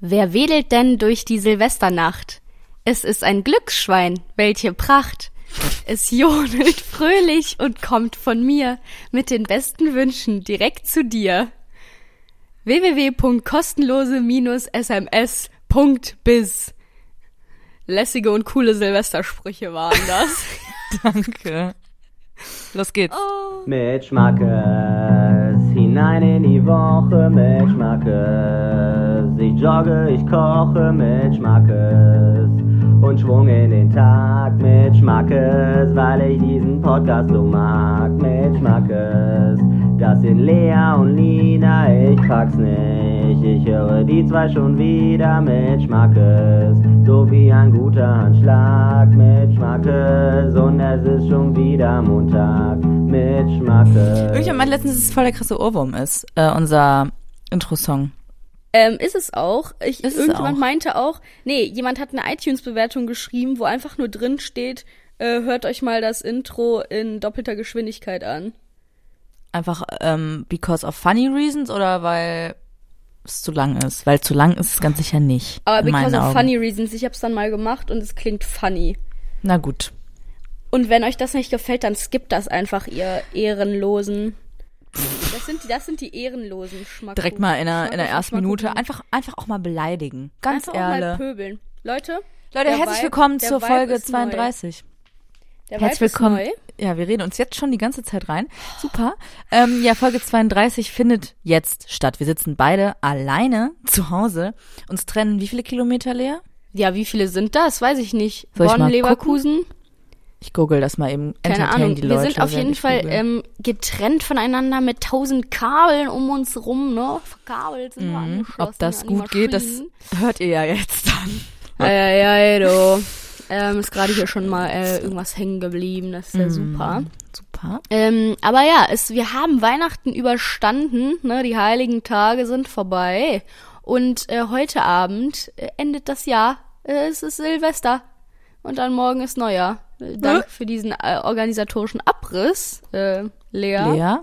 Wer wedelt denn durch die Silvesternacht? Es ist ein Glücksschwein, welche Pracht! Es johnelt fröhlich und kommt von mir mit den besten Wünschen direkt zu dir. www.kostenlose-sms.biz Lässige und coole Silvestersprüche waren das. Danke. Los geht's. Oh. Mit Schmackes, hinein in die Woche mit Schmackes. Ich jogge, ich koche mit Schmackes. Und Schwung in den Tag mit Schmackes, weil ich diesen Podcast so mag mit Schmackes. Das sind Lea und Lina, ich pack's nicht. Ich höre die zwei schon wieder mit Schmackes. So wie ein guter Handschlag mit Schmackes. Und es ist schon wieder Montag mit Schmackes. Irgendjemand meinte letztens, dass es voll der krasse Ohrwurm ist, äh, unser Intro-Song. Ähm, ist es auch. Ich, Ist es irgendjemand auch. meinte auch, nee, jemand hat eine iTunes-Bewertung geschrieben, wo einfach nur drin steht, äh, hört euch mal das Intro in doppelter Geschwindigkeit an. Einfach ähm, because of funny reasons oder weil es zu lang ist? Weil zu lang ist es ganz sicher nicht. Aber because of Augen. funny reasons, ich hab's dann mal gemacht und es klingt funny. Na gut. Und wenn euch das nicht gefällt, dann skippt das einfach, ihr Ehrenlosen. Das sind die, das sind die ehrenlosen Schmack. Direkt mal in der, in der ersten Minute einfach, einfach auch mal beleidigen. Ganz Einfach auch mal ehrlich. pöbeln. Leute, Leute, herzlich willkommen zur Folge ist neu. 32. der Herzlich willkommen. Ja, wir reden uns jetzt schon die ganze Zeit rein. Super. Ähm, ja, Folge 32 findet jetzt statt. Wir sitzen beide alleine zu Hause. Uns trennen wie viele Kilometer leer? Ja, wie viele sind das? Weiß ich nicht. Soll ich Bonn, mal Leverkusen? Ich google das mal eben. Keine Entertain Ahnung. die Wir Leute, sind auf jeden ich Fall ähm, getrennt voneinander mit tausend Kabeln um uns rum, ne? Verkabelt sind wir Mhm. angeschlossen. Ob das gut geht, das hört ihr ja jetzt dann. Eieiei, du. Ähm, ist gerade hier schon mal äh, irgendwas hängen geblieben. Das ist ja super. Super. Ähm, aber ja, es, wir haben Weihnachten überstanden. Ne? Die heiligen Tage sind vorbei. Und äh, heute Abend äh, endet das Jahr. Äh, es ist Silvester. Und dann morgen ist Neujahr. Äh, danke für diesen äh, organisatorischen Abriss, Lea. Lea?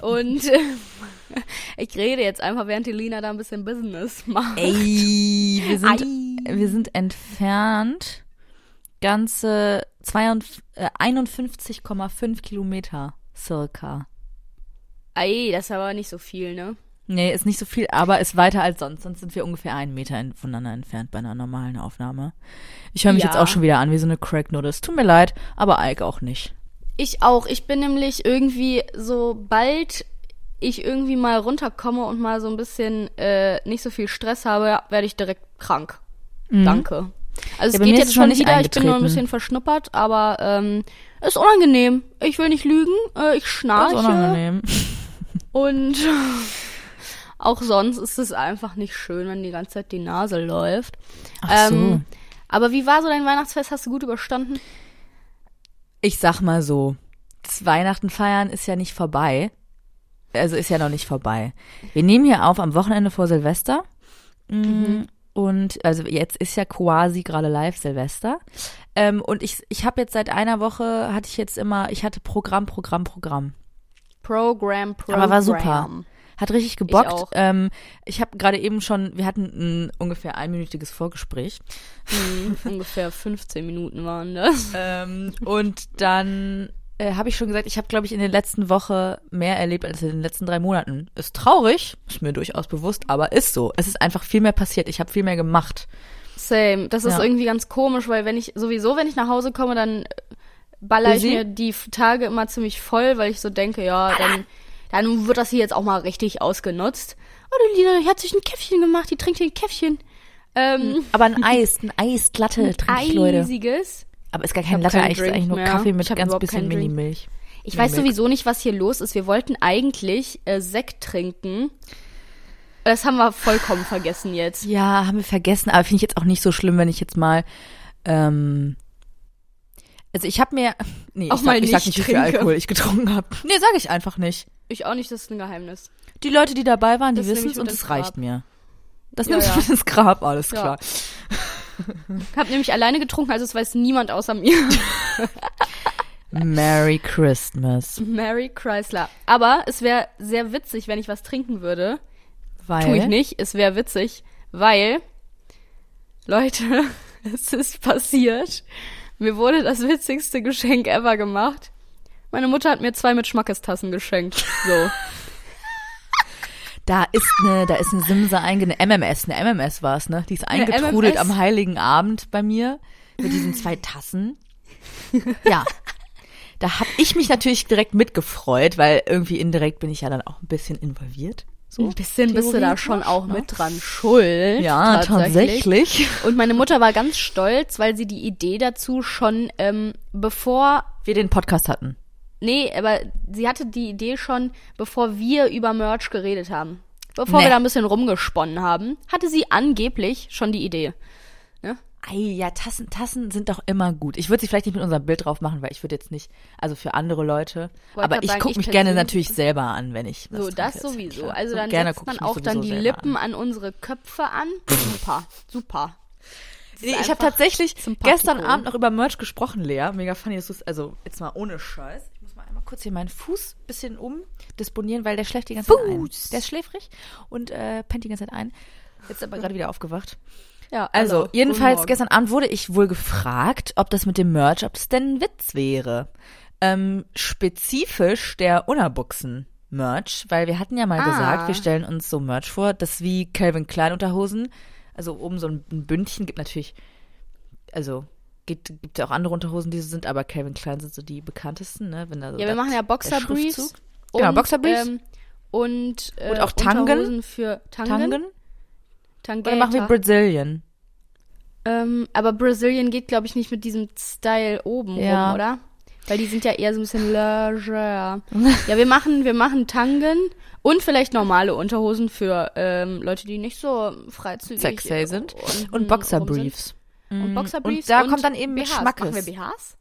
Und ich rede jetzt einfach, während die Lina da ein bisschen Business macht. Ey, wir sind, Ei. wir sind entfernt ganze 52, äh, 51,5 Kilometer circa. Ei, das ist aber nicht so viel, ne? Nee, ist nicht so viel, aber ist weiter als sonst. Sonst sind wir ungefähr einen Meter voneinander entfernt bei einer normalen Aufnahme. Ich höre mich Ja. jetzt auch schon wieder an wie so eine Cracknote. Es tut mir leid, aber Ike auch nicht. Ich auch. Ich bin nämlich irgendwie, sobald ich irgendwie mal runterkomme und mal so ein bisschen äh, nicht so viel Stress habe, werde ich direkt krank. Danke. Also Mhm. Ja, es geht jetzt schon nicht wieder, ich bin nur ein bisschen verschnuppert, aber ähm, ist unangenehm. Ich will nicht lügen, äh, ich Das ist schnarche unangenehm. und auch sonst ist es einfach nicht schön, wenn die ganze Zeit die Nase läuft. Ach so. Ähm, aber wie war so dein Weihnachtsfest? Hast du gut überstanden? Ich sag mal so, das Weihnachten feiern ist ja nicht vorbei. Also ist ja noch nicht vorbei. Wir nehmen hier auf am Wochenende vor Silvester. Mm, Und also jetzt ist ja quasi gerade live Silvester. Ähm, und ich, ich habe jetzt seit einer Woche, hatte ich jetzt immer, ich hatte Programm, Programm, Programm. Program, Program. Aber war super. Hat richtig gebockt. auch. ähm, ich habe gerade eben schon, wir hatten ein ungefähr einminütiges Vorgespräch. Mhm, ungefähr 15 Minuten waren das. Ähm, und dann äh, habe ich schon gesagt, ich habe, glaube ich, in der letzten Woche mehr erlebt als in den letzten drei Monaten. Ist traurig, ist mir durchaus bewusst, aber ist so. Es ist einfach viel mehr passiert. Ich habe viel mehr gemacht. Same. Das ist Ja. irgendwie ganz komisch, weil wenn ich sowieso, wenn ich nach Hause komme, dann baller ich mir die Tage immer ziemlich voll, weil ich so denke, ja, dann, dann wird das hier jetzt auch mal richtig ausgenutzt. Oh, die Lina, die hat sich ein Käffchen gemacht, die trinkt hier ein Käffchen. Ähm, Aber ein Eis, ein Eis, glatte trinke ich, Leute. eisiges. Aber ist gar kein Latte, eigentlich ist eigentlich nur mehr. Kaffee mit ganz bisschen. Mini-Milch. Ich Milk. weiß sowieso nicht, was hier los ist. Wir wollten eigentlich äh, Sekt trinken. Das haben wir vollkommen vergessen jetzt. Ja, haben wir vergessen, aber finde ich jetzt auch nicht so schlimm, wenn ich jetzt mal ähm, also ich habe mir nee, Auch ich sag, mal ich sag nicht wie viel. Alkohol ich getrunken habe. Nee, sage ich einfach nicht. Ich auch nicht, das ist ein Geheimnis. Die Leute, die dabei waren, die Das nehme wissen es und es reicht mir. Das Ja, nimmst ja. du mit ins Grab, alles Ja. klar. Ich habe nämlich alleine getrunken, also es weiß niemand außer mir. Merry Christmas. Mary Chrysler. Aber es wäre sehr witzig, wenn ich was trinken würde. Weil Tue ich nicht. Es wäre witzig, Weil, Leute, es ist passiert. Mir wurde das witzigste Geschenk ever gemacht. Meine Mutter hat mir zwei mit Schmackestassen geschenkt. So. Da ist eine, da ist eine Simse einge, eine MMS, eine MMS war es, ne? Die ist eingetrudelt am Heiligen Abend bei mir mit diesen zwei Tassen. Ja. Da hab ich mich natürlich direkt mitgefreut, weil irgendwie indirekt bin ich ja dann auch ein bisschen involviert. So. Ein bisschen bist du da schon auch ne? mit dran schuld. Ja, tatsächlich. Und meine Mutter war ganz stolz, weil sie die Idee dazu schon, ähm, bevor, Wir den Podcast hatten. Nee, aber sie hatte die Idee schon, bevor wir über Merch geredet haben. Bevor Nee. wir da ein bisschen rumgesponnen haben, hatte sie angeblich schon die Idee. Ne? Ei, ja, Tassen, Tassen sind doch immer gut. Ich würde sie vielleicht nicht mit unserem Bild drauf machen, weil ich würde jetzt nicht, also für andere Leute. Wollte aber ich gucke ich mich gerne natürlich selber an, wenn ich So, das ist ja sowieso. klar. Also So dann gerne setzt man auch dann die Lippen an. an. unsere Köpfe an. Super, super. Das ist Nee, ich habe tatsächlich gestern Abend noch über Merch gesprochen, Lea. Mega funny, dass du es, also jetzt mal ohne Scheiß. Einmal kurz hier meinen Fuß bisschen umdisponieren, weil der schläft die ganze Zeit ein. Fuß. Der ist schläfrig und äh, pennt die ganze Zeit ein. Jetzt aber gerade wieder aufgewacht. Ja, Also, guten jedenfalls gestern Abend wurde ich wohl gefragt, ob das mit dem Merch, ob das denn ein Witz wäre. Ähm, spezifisch der Unabuchsen-Merch, weil wir hatten ja mal Ah. gesagt, wir stellen uns so Merch vor, das wie Calvin Klein Unterhosen, also oben so ein, ein Bündchen, gibt natürlich, also gibt, gibt ja auch andere Unterhosen, die so sind, aber Calvin Klein sind so die bekanntesten, ne? Wenn da so Ja, wir machen ja Boxerbriefs. Genau, Boxerbriefs. Ähm, und, äh, Und auch Tangen. Unterhosen für Tangen. Tangen. Tangata. Oder machen wir Brazilian? ähm, aber Brazilian geht, glaube ich, nicht mit diesem Style oben Ja. rum, oder? Weil die sind ja eher so ein bisschen leger. ja, wir machen, wir machen Tangen und vielleicht normale Unterhosen für ähm, Leute, die nicht so freizügig Sexy sind. Und rum Boxerbriefs. Und Boxerbriefs. Und da kommt dann eben BHs. Schmackes. Machen wir BHs?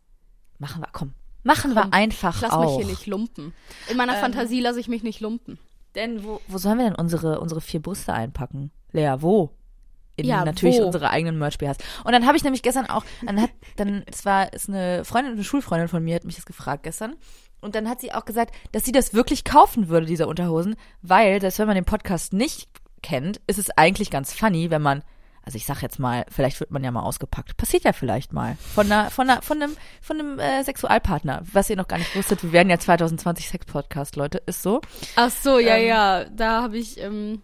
Machen wir, komm. Machen Komm, wir einfach Lass auch. mich hier nicht lumpen. In meiner Ähm, Fantasie lasse ich mich nicht lumpen. Denn wo, wo sollen wir denn unsere, unsere vier Brüste einpacken? Lea, wo? In Ja, natürlich wo? unsere eigenen Merch-BHs. Und dann habe ich nämlich gestern auch, dann hat, dann, es war, ist eine Freundin, eine Schulfreundin von mir, hat mich das gefragt gestern. Und dann hat sie auch gesagt, dass sie das wirklich kaufen würde, diese Unterhosen, weil, selbst wenn man den Podcast nicht kennt, ist es eigentlich ganz funny, wenn man, also ich sag jetzt mal, vielleicht wird man ja mal ausgepackt. Passiert ja vielleicht mal. Von einer, von einer, von einem, von einem äh, Sexualpartner, was ihr noch gar nicht wusstet. Wir werden ja 2020 Sex-Podcast, Leute, ist so. Ach so, ja, Ähm, ja. Da habe ich ähm,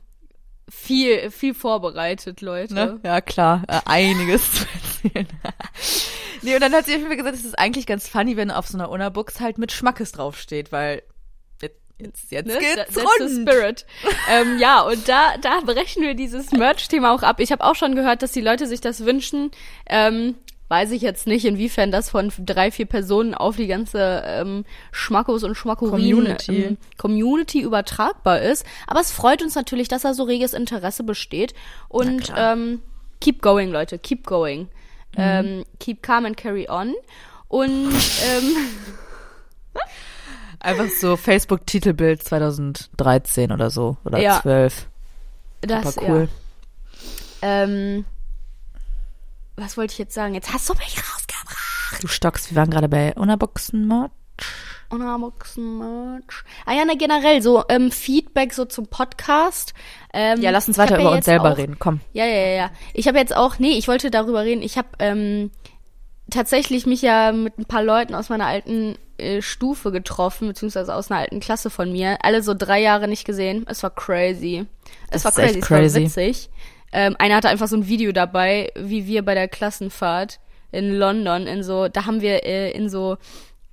viel, viel vorbereitet, Leute. Ne? Ja, klar, äh, einiges zu erzählen. nee, und dann hat sie mir gesagt, es ist eigentlich ganz funny, wenn auf so einer Unabuchs halt mit Schmackes draufsteht, weil jetzt, jetzt, Ne? geht's That's the rund. spirit. ähm, ja, und da, da brechen wir dieses Merch-Thema auch ab. Ich habe auch schon gehört, dass die Leute sich das wünschen. Ähm, weiß ich jetzt nicht, inwiefern das von drei, vier Personen auf die ganze ähm, Schmackos und Schmackorin Community. Ähm, Community übertragbar ist. Aber es freut uns natürlich, dass da so reges Interesse besteht. Und ähm, keep going, Leute, keep going. Ähm, keep calm and carry on. Und ähm, Einfach so Facebook-Titelbild 2013 oder so, oder Ja. 12. das Super cool. Ja. Ähm, was wollte ich jetzt sagen? Jetzt hast du mich rausgebracht. Du stockst, wir waren gerade bei Unabuchsen-Merch. Unboxen Merch. Ah ja, ne, generell so ähm, Feedback so zum Podcast. Ähm, Ja, lass uns weiter ja über uns jetzt selber auch, reden, komm. Ja, ja, ja, ja. Ich habe jetzt auch, nee, ich wollte darüber reden. Ich habe ähm, tatsächlich mich ja mit ein paar Leuten aus meiner alten äh, Stufe getroffen, beziehungsweise aus einer alten Klasse von mir. Alle so drei Jahre nicht gesehen. Es war crazy. Es Das war echt crazy, es crazy. war witzig. Ähm, einer hatte einfach so ein Video dabei, wie wir bei der Klassenfahrt in London in so, da haben wir äh, in so,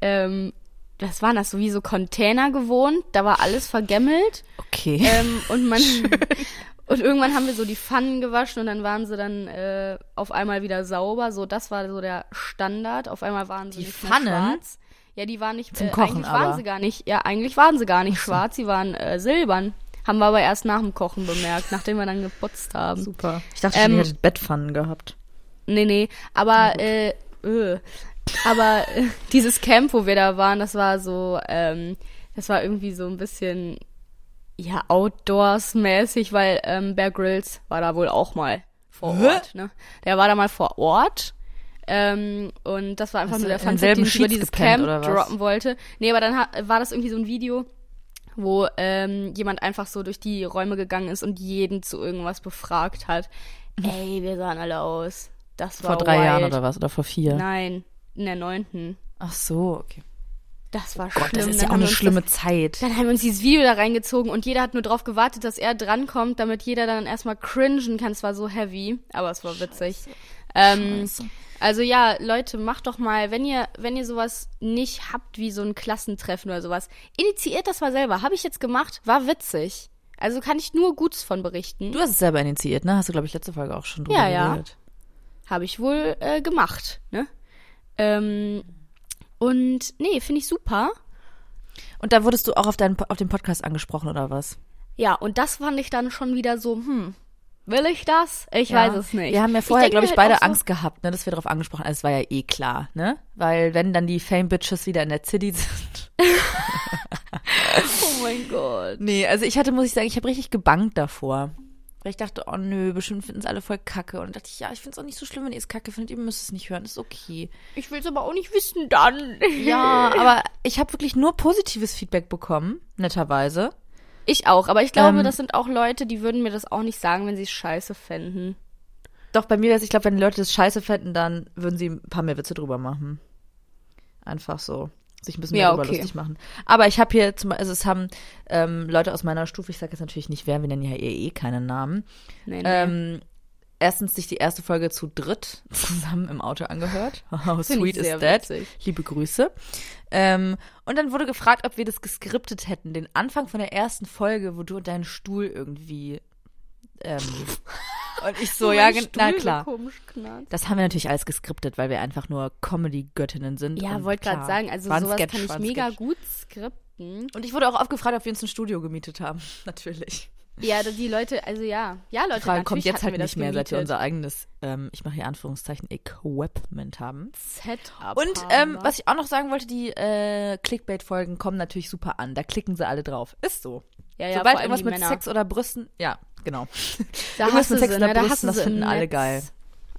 ähm, was waren das, so wie so Container gewohnt. Da war alles vergemmelt. Okay. Ähm, und man und irgendwann haben wir so die Pfannen gewaschen und dann waren sie dann äh, auf einmal wieder sauber. So, das war so der Standard. Auf einmal waren sie Die Pfannen? schwarz. Ja, die waren nicht Zum äh, Kochen eigentlich waren aber. sie gar nicht. Ja, eigentlich waren sie gar nicht schwarz, sie waren äh, silbern. Haben wir aber erst nach dem Kochen bemerkt, nachdem wir dann geputzt haben. Super. Ich dachte, Ähm, ihr hättet Bettpfannen gehabt. Nee, nee, aber äh, äh, aber äh, dieses Camp, wo wir da waren, das war so, ähm, das war irgendwie so ein bisschen ja Outdoors-mäßig, weil ähm, Bear Grylls war da wohl auch mal vor? Ort. Ne? Der war da mal vor Ort. Ähm, und das war einfach Hast nur der Fun selben den ich über dieses Camp droppen wollte. Nee, aber dann hat, war das irgendwie so ein Video, wo ähm, jemand einfach so durch die Räume gegangen ist und jeden zu irgendwas befragt hat. Ey, wir sahen alle aus. Das war Mhm. Vor drei wild. Jahren oder was? Oder vor vier? Nein, in der neunten. Ach so, okay. Das war Gott, schlimm. das ist ja auch eine schlimme Das, Zeit. dann haben wir uns dieses Video da reingezogen und jeder hat nur drauf gewartet, dass er drankommt, damit jeder dann erstmal cringen kann. Es war so heavy, aber es war witzig. Ähm, Scheiße. Also ja, Leute, macht doch mal, wenn ihr, wenn ihr sowas nicht habt wie so ein Klassentreffen oder sowas, initiiert das mal selber. Habe ich jetzt gemacht, war witzig. Also kann ich nur Gutes von berichten. Du hast es selber initiiert, ne? Hast du, glaube ich, letzte Folge auch schon drüber Ja, ja. geredet. Habe ich wohl äh, gemacht, ne? Ähm, und nee, finde ich super. Und da wurdest du auch auf, deinen, auf den Podcast angesprochen, oder was? Ja, und das fand ich dann schon wieder so, hm, will ich das? Ich Ja. weiß es nicht. Wir haben ja vorher, glaube ich, mir beide halt so, Angst gehabt, ne, dass wir darauf angesprochen haben. Es war ja eh klar, ne? Weil wenn dann die Fame-Bitches wieder in der City sind. Oh mein Gott. Nee, also ich hatte, muss ich sagen, ich habe richtig gebangt davor. Weil ich dachte, oh nö, bestimmt finden es alle voll kacke. Und dann dachte ich, ja, ich finde es auch nicht so schlimm, wenn ihr es kacke findet. Ihr müsst es nicht hören, ist okay. Ich will es aber auch nicht wissen dann. Ja, aber ich habe wirklich nur positives Feedback bekommen, netterweise. Ich auch, aber ich glaube, Ähm, das sind auch Leute, die würden mir das auch nicht sagen, wenn sie es scheiße fänden. Doch, bei mir wäre es, ich glaube, wenn die Leute das scheiße fänden, dann würden sie ein paar mehr Witze drüber machen. Einfach so. Sich ein bisschen mehr Ja, darüber okay. lustig machen. Aber ich habe hier zum also es haben ähm, Leute aus meiner Stufe, ich sage jetzt natürlich nicht wer, wir nennen ja eh, eh keinen Namen, Nee, nee. ähm, erstens sich die erste Folge zu dritt zusammen im Auto angehört. How sweet is that? witzig. Liebe Grüße. Ähm, und dann wurde gefragt, ob wir das geskriptet hätten, den Anfang von der ersten Folge, wo du und dein Stuhl irgendwie ähm, und ich so, ja, Stuhl na klar. Das haben wir natürlich alles geskriptet, weil wir einfach nur Comedy-Göttinnen sind. Ja, wollte gerade sagen, also sowas kann ich mega gut skripten. Und ich wurde auch oft gefragt, ob wir uns ein Studio gemietet haben. Natürlich. Ja, die Leute, also ja, ja, Leute, Die Frage kommt jetzt halt nicht mehr, seit wir unser eigenes, ähm, ich mache hier Anführungszeichen, Equipment haben. Setup. Und ähm, was ich auch noch sagen wollte, die äh, Clickbait-Folgen kommen natürlich super an. Da klicken sie alle drauf. Ist so. ja, ja, Sobald irgendwas mit Männer. Sex oder Brüsten, ja, genau. da irgendwas hast du mit Sex sie, oder ne? Brüsten, das finden alle geil.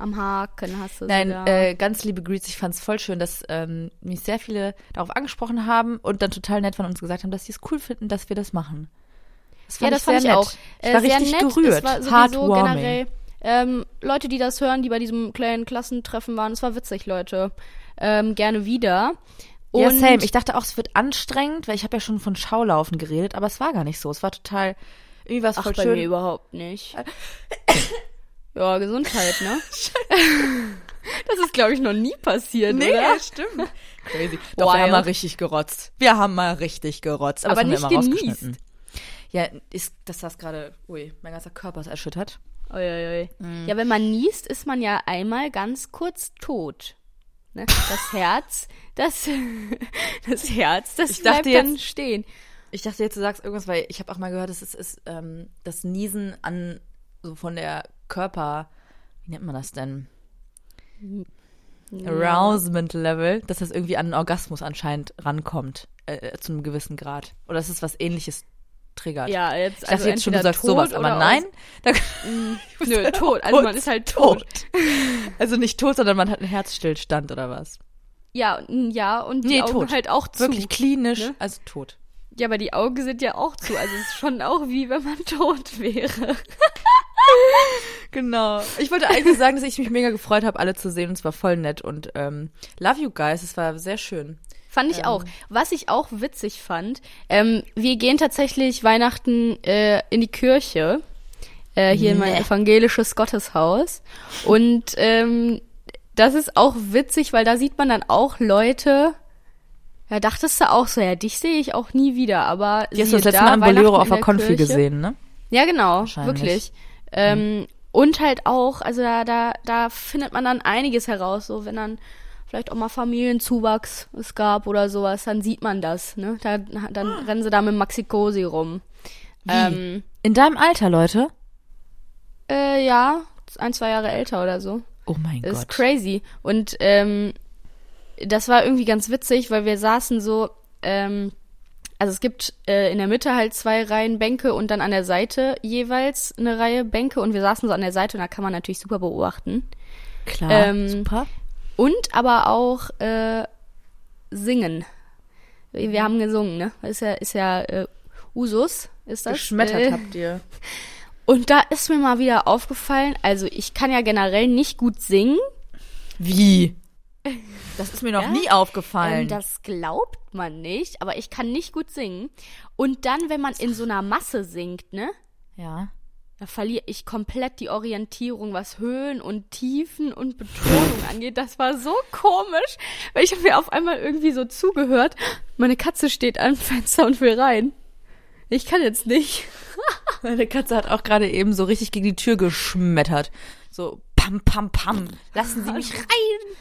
Am Haken hast du Nein, äh, ganz liebe Grüße. Ich fand es voll schön, dass ähm, mich sehr viele darauf angesprochen haben und dann total nett von uns gesagt haben, dass sie es cool finden, dass wir das machen. Das ja, das fand ich sehr auch. nett. Äh, Ich war sehr richtig nett. gerührt. Es war sowieso Heartwarming. generell ähm, Leute, die das hören, die bei diesem kleinen Klassentreffen waren. Es war witzig, Leute. Ähm, gerne wieder. Und ja, same. Ich dachte auch, es wird anstrengend, weil ich habe ja schon von Schaulaufen geredet, aber es war gar nicht so. Es war total, irgendwie Ach, voll bei mir schön. überhaupt nicht. ja, Gesundheit, ne? das ist, glaube ich, noch nie passiert, Nee, oder? ja, stimmt. Crazy. Doch, wir Wild. haben mal richtig gerotzt. Wir haben mal richtig gerotzt. Aber, Aber nicht wir genießt. Ja, ist, dass das gerade, ui, mein ganzer Körper ist erschüttert. Uiuiui. Mhm. Ja, wenn man niest, ist man ja einmal ganz kurz tot. Ne? Das Herz, das, das Herz, das Ich dachte bleibt dann jetzt- stehen. Ich dachte jetzt, du sagst irgendwas, weil ich habe auch mal gehört, es ist, ist ähm, das Niesen an, so von der Körper, wie nennt man das denn? Arousement Level, dass das irgendwie an einen Orgasmus anscheinend rankommt, äh, zu einem gewissen Grad. Oder dass es was ähnliches triggert. Ja, jetzt, Ich dachte also jetzt schon, du entweder sagst tot sowas, aber nein. Da, Aus, nö, tot. Also man ist halt tot. Also nicht tot, sondern man hat einen Herzstillstand oder was. Ja, und- ja, und die Nee, Augen tot. halt auch zu. Wirklich klinisch, ne? also tot. Ja, aber die Augen sind ja auch zu. Also es ist schon auch wie wenn man tot wäre. Genau. Ich wollte eigentlich sagen, dass ich mich mega gefreut habe, alle zu sehen. Und es war voll nett. Und ähm, love you guys. Es war sehr schön. Fand ich auch. Was ich auch witzig fand, ähm, wir gehen tatsächlich Weihnachten äh, in die Kirche, äh, hier in mein Nee. evangelisches Gotteshaus. Und ähm, das ist auch witzig, weil da sieht man dann auch Leute, ja, dachtest du auch so, ja, dich sehe ich auch nie wieder, aber Die hast du das letzte Mal im Bolero auf in der Konfi gesehen, ne? Ja, genau, wirklich. Ähm, und halt auch, also da, da, da findet man dann einiges heraus, so wenn dann vielleicht auch mal Familienzuwachs es gab oder sowas, dann sieht man das, ne? Da, dann rennen sie da mit Maxi-Cosi rum. Ähm, In deinem Alter, Leute? äh, ja, ein, zwei Jahre älter oder so. Oh mein Das ist Gott. crazy. Und ähm, das war irgendwie ganz witzig, weil wir saßen so, ähm, also es gibt äh, in der Mitte halt zwei Reihen Bänke und dann an der Seite jeweils eine Reihe Bänke und wir saßen so an der Seite und da kann man natürlich super beobachten. Klar, ähm, super. Und aber auch äh, singen. Wir haben gesungen, ne? Ist ja, ist ja äh, Usus ist das. Geschmettert Äh, habt ihr. Und da ist mir mal wieder aufgefallen, also ich kann ja generell nicht gut singen. Wie? Das ist mir noch Ja? nie aufgefallen. Ähm, das glaubt man nicht, aber ich kann nicht gut singen. Und dann, wenn man in so einer Masse singt, ne? ja. Da verliere ich komplett die Orientierung, was Höhen und Tiefen und Betonung angeht. Das war so komisch, weil ich habe mir auf einmal irgendwie so zugehört. Meine Katze steht am Fenster und will rein. Ich kann jetzt nicht. Meine Katze hat auch gerade eben so richtig gegen die Tür geschmettert. So pam, pam, pam. Lassen Sie mich rein.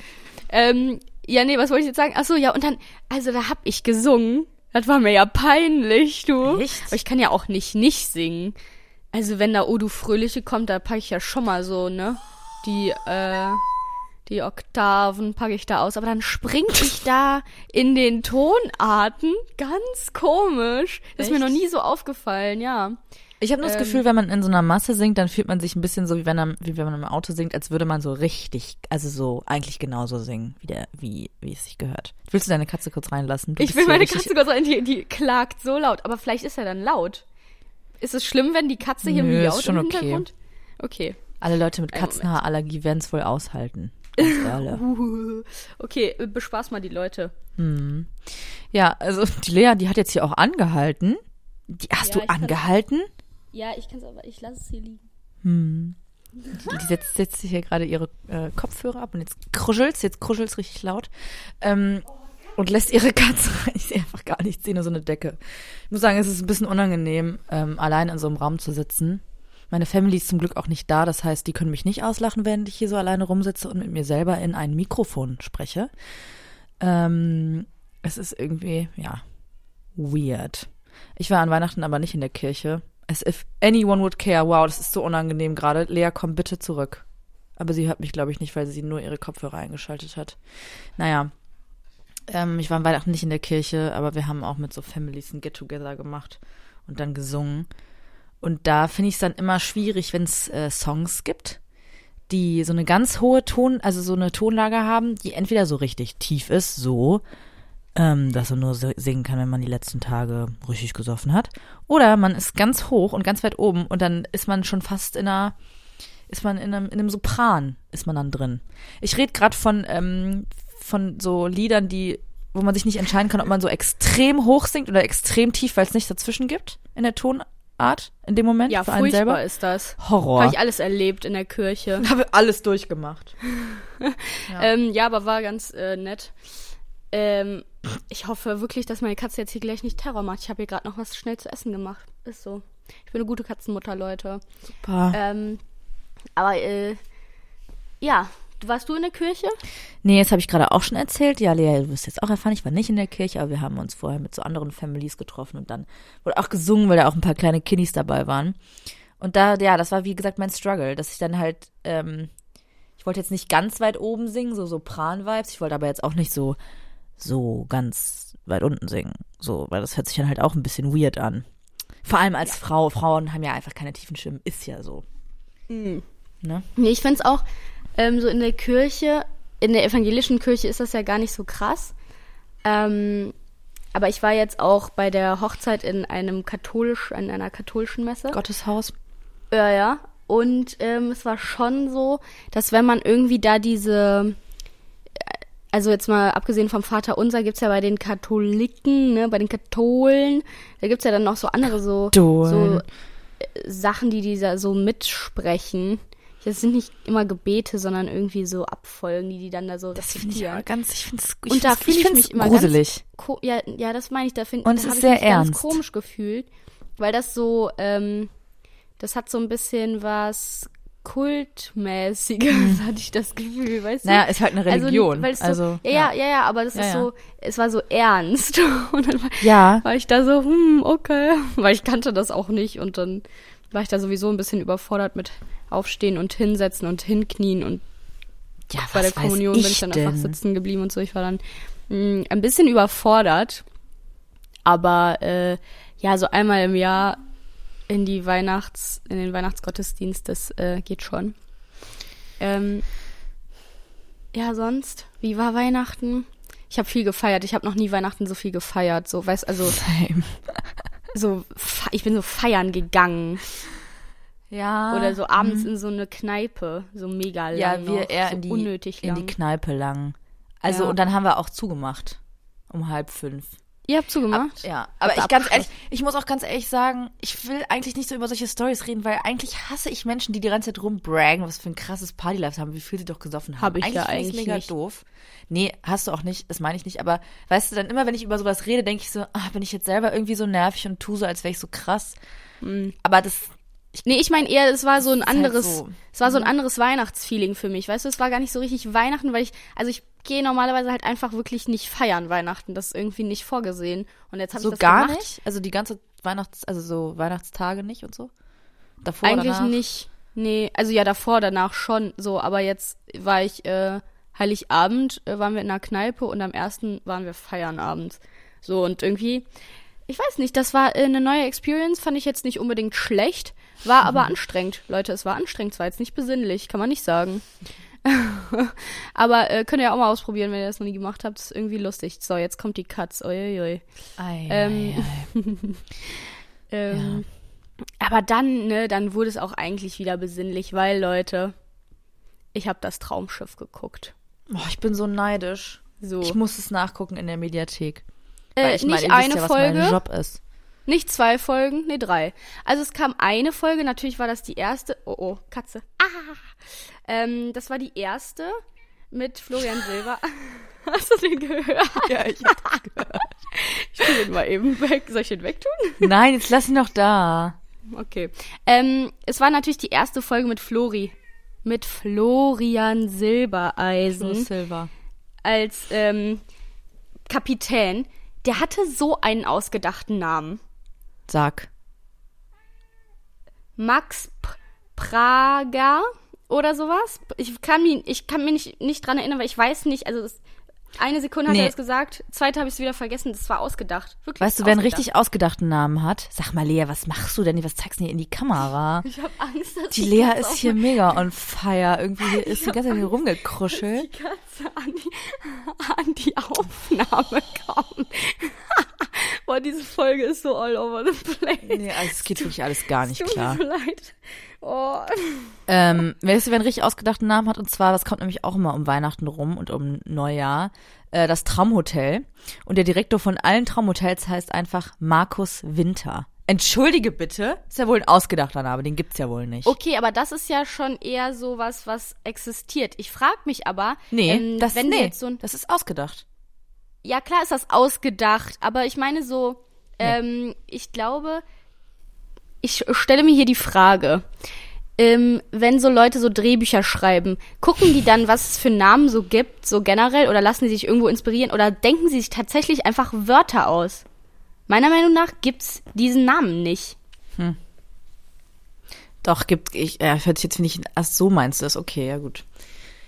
Ähm, ja, nee, was wollte ich jetzt sagen? Ach so, ja, und dann, also da hab ich gesungen. Das war mir ja peinlich, du. Echt? Aber ich kann ja auch nicht nicht singen. Also wenn da O du Fröhliche kommt, da packe ich ja schon mal so, ne? Die, äh, die Oktaven packe ich da aus. Aber dann springt ich da in den Tonarten. Ganz komisch. Das ist mir noch nie so aufgefallen, ja. Ich habe nur das Ähm. Gefühl, wenn man in so einer Masse singt, dann fühlt man sich ein bisschen so, wie wenn, man, wie wenn man im Auto singt, als würde man so richtig, also so eigentlich genauso singen, wie, der, wie, wie es sich gehört. Willst du deine Katze kurz reinlassen? Du Ich will meine Katze kurz rein, die, die klagt so laut. Aber vielleicht ist er dann laut. Ist es schlimm, wenn die Katze hier Nö, ist miaut schon im okay. Hintergrund? Okay. Alle Leute mit Katzenhaarallergie werden es wohl aushalten. Okay, äh, bespaß mal die Leute. ja, also die Lea, die hat jetzt hier auch angehalten. Die, hast Ja, du ich kann- angehalten? Ja, ich kann's aber, ich lasse es hier liegen. Die setzt, setzt sich hier gerade ihre äh, Kopfhörer ab und jetzt kruschelt's, jetzt kruschelt's richtig laut. Ähm, und lässt ihre Katze rein. Ich sehe einfach gar nichts, sehe nur so eine Decke. Ich muss sagen, es ist ein bisschen unangenehm, ähm, allein in so einem Raum zu sitzen. Meine Family ist zum Glück auch nicht da, das heißt, die können mich nicht auslachen, während ich hier so alleine rumsitze und mit mir selber in ein Mikrofon spreche. Ähm, es ist irgendwie, ja, weird. Ich war an Weihnachten aber nicht in der Kirche. As if anyone would care. Wow, das ist so unangenehm gerade. Lea, komm bitte zurück. Aber sie hört mich, glaube ich, nicht, weil sie nur ihre Kopfhörer eingeschaltet hat. Naja. Ähm, ich war an Weihnachten nicht in der Kirche, aber wir haben auch mit so Families ein Get-Together gemacht und dann gesungen. Und da finde ich es dann immer schwierig, wenn es äh, Songs gibt, die so eine ganz hohe Ton, also so eine Tonlage haben, die entweder so richtig tief ist, so, ähm, dass man nur singen kann, wenn man die letzten Tage richtig gesoffen hat. Oder man ist ganz hoch und ganz weit oben und dann ist man schon fast in einer, ist man in einem, in einem Sopran, ist man dann drin. Ich rede gerade von, ähm, von so Liedern, die, wo man sich nicht entscheiden kann, ob man so extrem hoch singt oder extrem tief, weil es nichts dazwischen gibt in der Tonart in dem Moment Ja, für einen selber. ist das. Horror. Habe ich alles erlebt in der Kirche. habe alles durchgemacht. Ja, ähm, ja aber war ganz äh, nett. Ähm, ich hoffe wirklich, dass meine Katze jetzt hier gleich nicht Terror macht. Ich habe ihr gerade noch was schnell zu essen gemacht. Ist so. Ich bin eine gute Katzenmutter, Leute. Super. Ähm, aber äh, ja, warst du in der Kirche? Nee, jetzt habe ich gerade auch schon erzählt. Ja, Lea, du wirst jetzt auch erfahren, ich war nicht in der Kirche, aber wir haben uns vorher mit so anderen Families getroffen und dann wurde auch gesungen, weil da auch ein paar kleine Kiddies dabei waren. Und da, ja, das war wie gesagt mein Struggle, dass ich dann halt, ähm, ich wollte jetzt nicht ganz weit oben singen, so Sopran-Vibes, ich wollte aber jetzt auch nicht so, so ganz weit unten singen, so, weil das hört sich dann halt auch ein bisschen weird an. Vor allem als Frau, Frauen haben ja einfach keine tiefen Stimmen, ist ja so. Ne? Nee, ich find's auch ähm, so in der Kirche, in der evangelischen Kirche ist das ja gar nicht so krass. Ähm, aber ich war jetzt auch bei der Hochzeit in einem katholisch, in einer katholischen Messe. Gotteshaus. Ja, ja. Und ähm, es war schon so, dass wenn man irgendwie da diese, also jetzt mal abgesehen vom Vater Unser, gibt's ja bei den Katholiken, ne, bei den Katholen, da gibt's ja dann noch so andere so, so äh, Sachen, die die da so mitsprechen. Das sind nicht immer Gebete, sondern irgendwie so Abfolgen, die die dann da so Das finde ich aber ganz, ich finde es Und da fühle ich mich immer gruselig. Ganz, ja, ja, das meine ich. Da find, Und es da ist hab ich sehr mich ganz komisch gefühlt, weil das so, ähm, das hat so ein bisschen was kultmäßiges, hatte ich das Gefühl, weißt du? Mhm. Naja, ist halt eine Religion. weil es so, also, ja, ja, ja, ja, aber das Ja, ist so, es war so ernst. Und dann war, Ja. war ich da so, hm, okay, weil ich kannte das auch nicht und dann war ich da sowieso ein bisschen überfordert mit Aufstehen und Hinsetzen und Hinknien und Ja, bei der Kommunion bin ich dann einfach denn? sitzen geblieben und so. Ich war dann mh, ein bisschen überfordert. Aber äh, ja, so einmal im Jahr in die Weihnachts, in den Weihnachtsgottesdienst, das äh, geht schon. Ähm, ja, sonst, wie war Weihnachten? Ich habe viel gefeiert. Ich habe noch nie Weihnachten so viel gefeiert. So, weißt also, Same. so, ich bin so feiern gegangen. Ja. Oder so abends in so eine Kneipe, so mega lang. Ja, wir noch, eher so in die, unnötig in lang. die Kneipe lang. Also, Ja. und dann haben wir auch zugemacht. Um halb fünf. Ihr habt zugemacht? Ja, aber ich ganz ehrlich, ich muss auch ganz ehrlich sagen, ich will eigentlich nicht so über solche Stories reden, weil eigentlich hasse ich Menschen, die die ganze Zeit rumbraggen, was für ein krasses Partylife haben, wie viel sie doch gesoffen haben. Hab ich ja find ich's eigentlich mega nicht. doof. Nee, hast du auch nicht, das meine ich nicht, aber weißt du, dann immer, wenn ich über sowas rede, denke ich so, ah, bin ich jetzt selber irgendwie so nervig und tu so, als wäre ich so krass. Aber das, Nee, ich meine eher, es war so ein halt anderes, so. es war so ein anderes Weihnachtsfeeling für mich. Weißt du, es war gar nicht so richtig Weihnachten, weil ich, also ich gehe normalerweise halt einfach wirklich nicht feiern Weihnachten. Das ist irgendwie nicht vorgesehen. Und jetzt habe so ich das gar gemacht. nicht, also die ganze Weihnachts, also so Weihnachtstage nicht und so. Davor, Eigentlich danach. nicht. Nee, also ja, davor, danach schon so, aber jetzt war ich äh, Heiligabend, äh, waren wir in einer Kneipe und am ersten waren wir feiern abends. So und irgendwie, ich weiß nicht, das war äh, eine neue Experience, fand ich jetzt nicht unbedingt schlecht, war aber anstrengend. Leute, es war anstrengend, es war jetzt nicht besinnlich, kann man nicht sagen. aber äh, könnt ihr auch mal ausprobieren, wenn ihr das noch nie gemacht habt, ist irgendwie lustig. So, jetzt kommt die Katz, uiuiui. Ei, Ähm, ei, ei. Ähm, Aber dann, ne, dann wurde es auch eigentlich wieder besinnlich, weil, Leute, ich habe das Traumschiff geguckt. Boah, ich bin so neidisch. So. Ich muss es nachgucken in der Mediathek. Äh, ich nicht meine, eine ja, Folge, Job ist. nicht zwei Folgen, nee, drei. Also es kam eine Folge, natürlich war das die erste. Oh, oh, Katze. Ah! Ähm, das war die erste mit Florian Silber. Hast du den gehört? Ja, ich Ich tu den mal eben weg. Soll ich den wegtun? Nein, jetzt lass ihn doch da. Okay. Ähm, es war natürlich die erste Folge mit Flori. Mit Florian Silbereisen. Silver. als ähm, Kapitän, der hatte so einen ausgedachten Namen. Sag. Max P Prager oder sowas. Ich kann mich, ich kann mich nicht, nicht dran erinnern, weil ich weiß nicht, also das, eine Sekunde hat Nee. er das gesagt, zweite habe ich es wieder vergessen, das war ausgedacht. Wirklich Weißt du, wer einen richtig ausgedachten Namen hat? Sag mal, Lea, was machst du denn? Was zeigst du denn in die Kamera? Ich habe Angst, dass Die Lea ist hier mega on fire. Irgendwie hier ist die ganze Zeit hier rumgekruschelt. die Katze an die, an die Aufnahme diese Folge ist so all over the place. Nee, also es geht wirklich alles gar nicht Tut klar. mir so leid. Oh. Ähm, weißt du, wer einen richtig ausgedachten Namen hat? Und zwar, das kommt nämlich auch immer um Weihnachten rum und um Neujahr. Äh, das Traumhotel. Und der Direktor von allen Traumhotels heißt einfach Markus Winter. Entschuldige bitte. Ist ja wohl ein ausgedachter Name, den gibt's ja wohl nicht. Okay, aber das ist ja schon eher so was, was existiert. Ich frage mich aber, Nee, ähm, das, wenn nee, jetzt so ein, das ist ausgedacht. Ja klar ist das ausgedacht, aber ich meine so, ähm, ich glaube, ich stelle mir hier die Frage, ähm, wenn so Leute so Drehbücher schreiben, gucken die dann, was es für Namen so gibt, so generell, oder lassen die sich irgendwo inspirieren, oder denken sie sich tatsächlich einfach Wörter aus? Meiner Meinung nach gibt's diesen Namen nicht. Doch, gibt, ich, ja, hört sich jetzt finde ich, ach so meinst du das, okay, ja gut.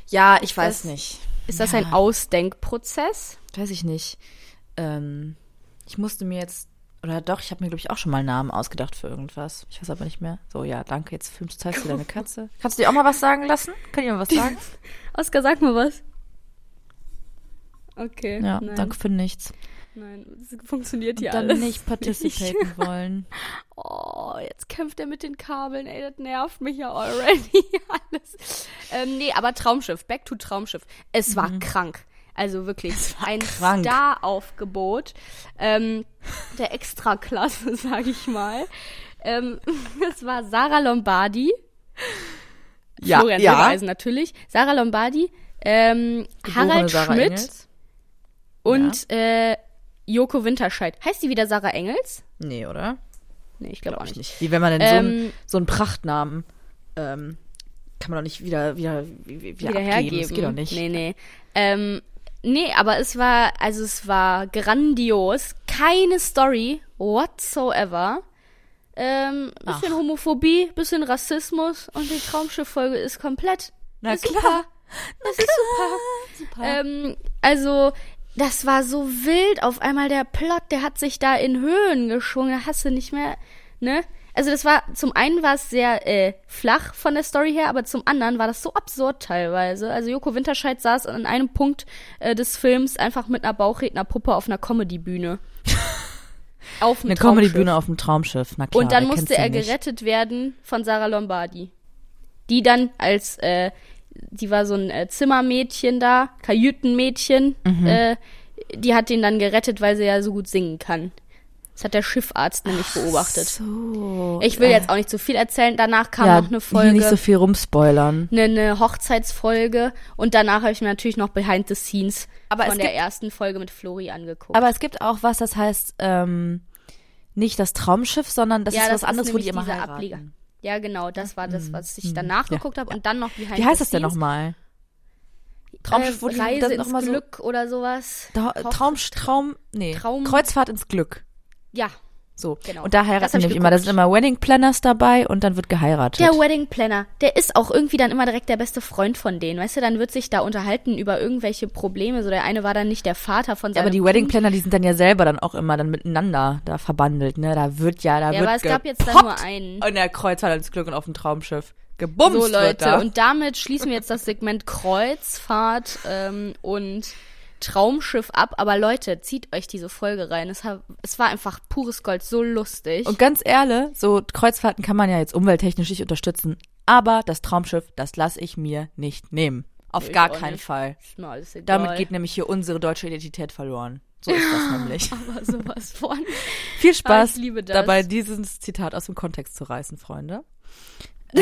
Ja, ich weiß das- nicht. Ist das Ja. ein Ausdenkprozess? Weiß ich nicht. Ähm, ich musste mir jetzt, oder doch, ich habe mir, glaube ich, auch schon mal Namen ausgedacht für irgendwas. Ich weiß aber nicht mehr. So, ja, danke, jetzt filmst, zeigst du deine Katze. Kannst du dir auch mal was sagen lassen? Kann ich mal was sagen? Oskar, sag mal was. Okay. Ja, nein, danke für nichts. Nein, das funktioniert hier Dann alles. nicht participaten wollen. Oh, jetzt kämpft er mit den Kabeln, ey, das nervt mich ja already alles. Ähm, nee, aber Traumschiff, back to Traumschiff. Es war krank. Also wirklich ein krank. Star-Aufgebot ähm, der Extraklasse, sag ich mal. Ähm, es war Sarah Lombardi, Ja, Florian ja. Silbereisen natürlich, Sarah Lombardi, ähm, Harald Sarah Schmidt Engels. und äh, Joko Winterscheid. Heißt die wieder Sarah Engels? Nee, oder? Nee, ich glaube auch nicht. Wie wenn man denn so, einen, Ähm, so einen Prachtnamen, ähm, kann man doch nicht wieder, wieder, wieder, wieder, wieder abgeben. hergeben. Das geht doch nicht. Nee, nee. Ähm, nee, aber es war, also es war grandios. Keine Story whatsoever. Ähm, bisschen Ach. Homophobie, bisschen Rassismus und die Traumschiff-Folge ist komplett. Na ist klar. Super. Das ist super. Ähm, also, das war so wild. Auf einmal der Plot, der hat sich da in Höhen geschwungen. Da hast du nicht mehr, ne? Also das war, zum einen war es sehr äh, flach von der Story her, aber zum anderen war das so absurd teilweise. Also Joko Winterscheid saß an einem Punkt äh, des Films einfach mit einer Bauchrednerpuppe auf einer Comedy-Bühne. Auf Eine. Comedy-Bühne auf dem Traumschiff, na klar. Und dann musste er denn nicht? gerettet werden von Sarah Lombardi. Die dann als, äh, die war so ein äh, Zimmermädchen da, Kajütenmädchen, Mhm. äh, die hat ihn dann gerettet, weil sie ja so gut singen kann. Das hat der Schiffarzt nämlich beobachtet. So. Ich will jetzt auch nicht zu viel erzählen. Danach kam ja, noch eine hier Folge, nicht so viel rumspoilern. eine, eine Hochzeitsfolge und danach habe ich mir natürlich noch Behind the Scenes Aber von der gibt- ersten Folge mit Flori angeguckt. Aber es gibt auch was, das heißt, ähm, nicht das Traumschiff, sondern das Ja, ist das was anderes, ist wo die immer heiraten. Ableger. ja, genau, das war das, was ich danach Ja, geguckt habe und dann noch Behind Wie heißt the das denn Scenes. nochmal? Traumschiff, wo äh, Reise ins mal so Glück oder sowas. Da, Traum, Traum, nee, Traum- Kreuzfahrt ins Glück. Ja, So. Genau. Und da heiraten nämlich immer, da sind immer Wedding Planners dabei und dann wird geheiratet. der Wedding Planner, der ist auch irgendwie dann immer direkt der beste Freund von denen. Weißt du, dann wird sich da unterhalten über irgendwelche Probleme. So der eine war dann nicht der Vater von Ja, seinem aber die Wedding Kind. Planner, die sind dann ja selber dann auch immer dann miteinander da verbandelt, ne? Da wird ja, da Ja, wird aber es gab jetzt dann nur einen. In der Kreuzfahrt ins Glück und auf dem Traumschiff. Gebumst So Leute, und damit schließen wir jetzt das Segment Kreuzfahrt ähm, und Traumschiff ab. Aber Leute, zieht euch diese Folge rein. Es, hat, es war einfach pures Gold, so lustig. Und ganz ehrlich, so Kreuzfahrten kann man ja jetzt umwelttechnisch nicht unterstützen. Aber das Traumschiff, das lasse ich mir nicht nehmen. Auf Ich gar keinen nicht. Fall. Damit geht nämlich hier unsere deutsche Identität verloren. So ist das nämlich. aber sowas von. Viel Spaß Ah, das. dabei, dieses Zitat aus dem Kontext zu reißen, Freunde. Die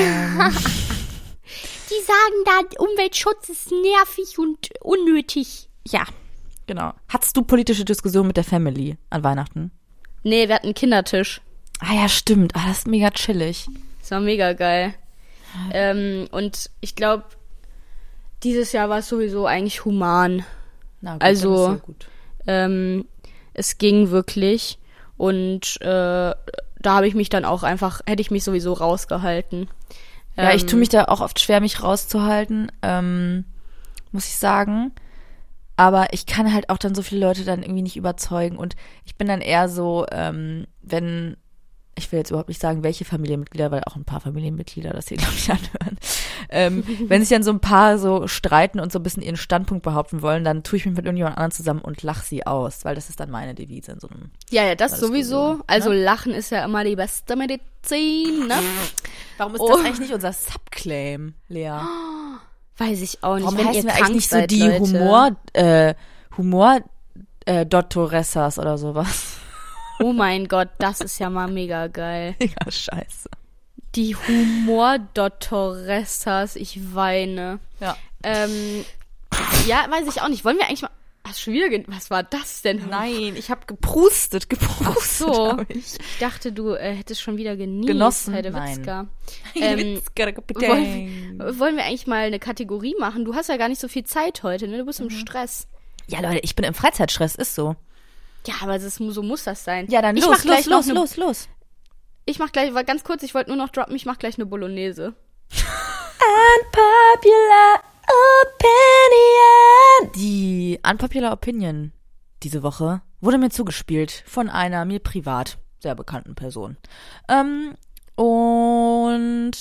sagen da, Umweltschutz ist nervig und unnötig. Ja, genau. Hattest du politische Diskussionen mit der Family an Weihnachten? Nee, wir hatten einen Kindertisch. Ah ja, stimmt. Ah, das ist mega chillig. Das war mega geil. Ähm, und ich glaube, dieses Jahr war es sowieso eigentlich human. Na gut, Also- dann ist ja gut. Ähm, es ging wirklich. Und äh, da habe ich mich dann auch einfach, hätte ich mich sowieso rausgehalten. Ja, ich Ähm, tue mich da auch oft schwer, mich rauszuhalten, ähm, muss ich sagen. Aber ich kann halt auch dann so viele Leute dann irgendwie nicht überzeugen. Und ich bin dann eher so, ähm, wenn, ich will jetzt überhaupt nicht sagen, welche Familienmitglieder, weil auch ein paar Familienmitglieder das hier, glaube ich, anhören. Ähm, wenn sich dann so ein paar so streiten und so ein bisschen ihren Standpunkt behaupten wollen, dann tue ich mich mit irgendjemand anderem zusammen und lach sie aus, weil das ist dann meine Devise in so einem. Ja, ja, das sowieso. Diskussion, Also ne? Lachen ist ja immer die beste Medizin, ne? Warum ist Oh. das eigentlich nicht unser Subclaim, Lea? Weiß ich auch nicht. Warum Wenn ihr wir krank eigentlich nicht so seid, die Leute. Humor, äh, Humor, äh, Dottoressas oder sowas? Oh mein Gott, das ist ja mal mega geil. Ja, scheiße. Die Humor-Dottoressas, ich weine. Ja. Ähm, ja, weiß ich auch nicht. Wollen wir eigentlich mal. Hast du schon wieder ge Was war das denn? Nein, ich habe geprustet, geprustet. so. hab ich. Ich dachte, du äh, hättest schon wieder genießt. Genossen? Heide Nein. Witzka. Ähm, Witzka, wollen, wollen wir eigentlich mal eine Kategorie machen? Du hast ja gar nicht so viel Zeit heute, ne? Du bist Mhm. im Stress. Ja, Leute, ich bin im Freizeitstress, ist so. Ja, aber ist- so muss das sein. Ja, dann ich los, mach gleich los, los, eine, los, los. Ich mach gleich, war ganz kurz, ich wollte nur noch droppen, ich mach gleich eine Bolognese. Unpopular Opinion. Die Unpopular Opinion diese Woche wurde mir zugespielt von einer mir privat sehr bekannten Person. Ähm, und